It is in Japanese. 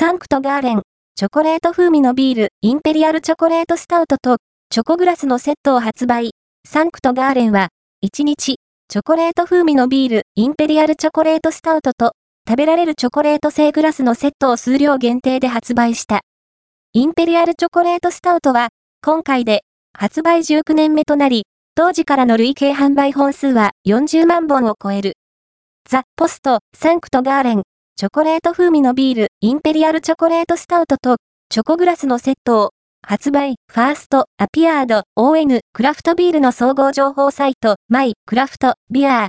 サンクトガーレン、チョコレート風味のビール、インペリアルチョコレートスタウトと、チョコグラスのセットを発売。サンクトガーレンは、1日、チョコレート風味のビール、インペリアルチョコレートスタウトと、食べられるチョコレート製グラスのセットを数量限定で発売した。インペリアルチョコレートスタウトは、今回で、発売19年目となり、当時からの累計販売本数は40万本を超える。ザ・ポスト、サンクトガーレン、チョコレート風味のビール、インペリアルチョコレートスタウトと、チョコグラスのセットを、発売、ファースト、アピアード、ON、クラフトビールの総合情報サイト、マイ、クラフト、ビアー、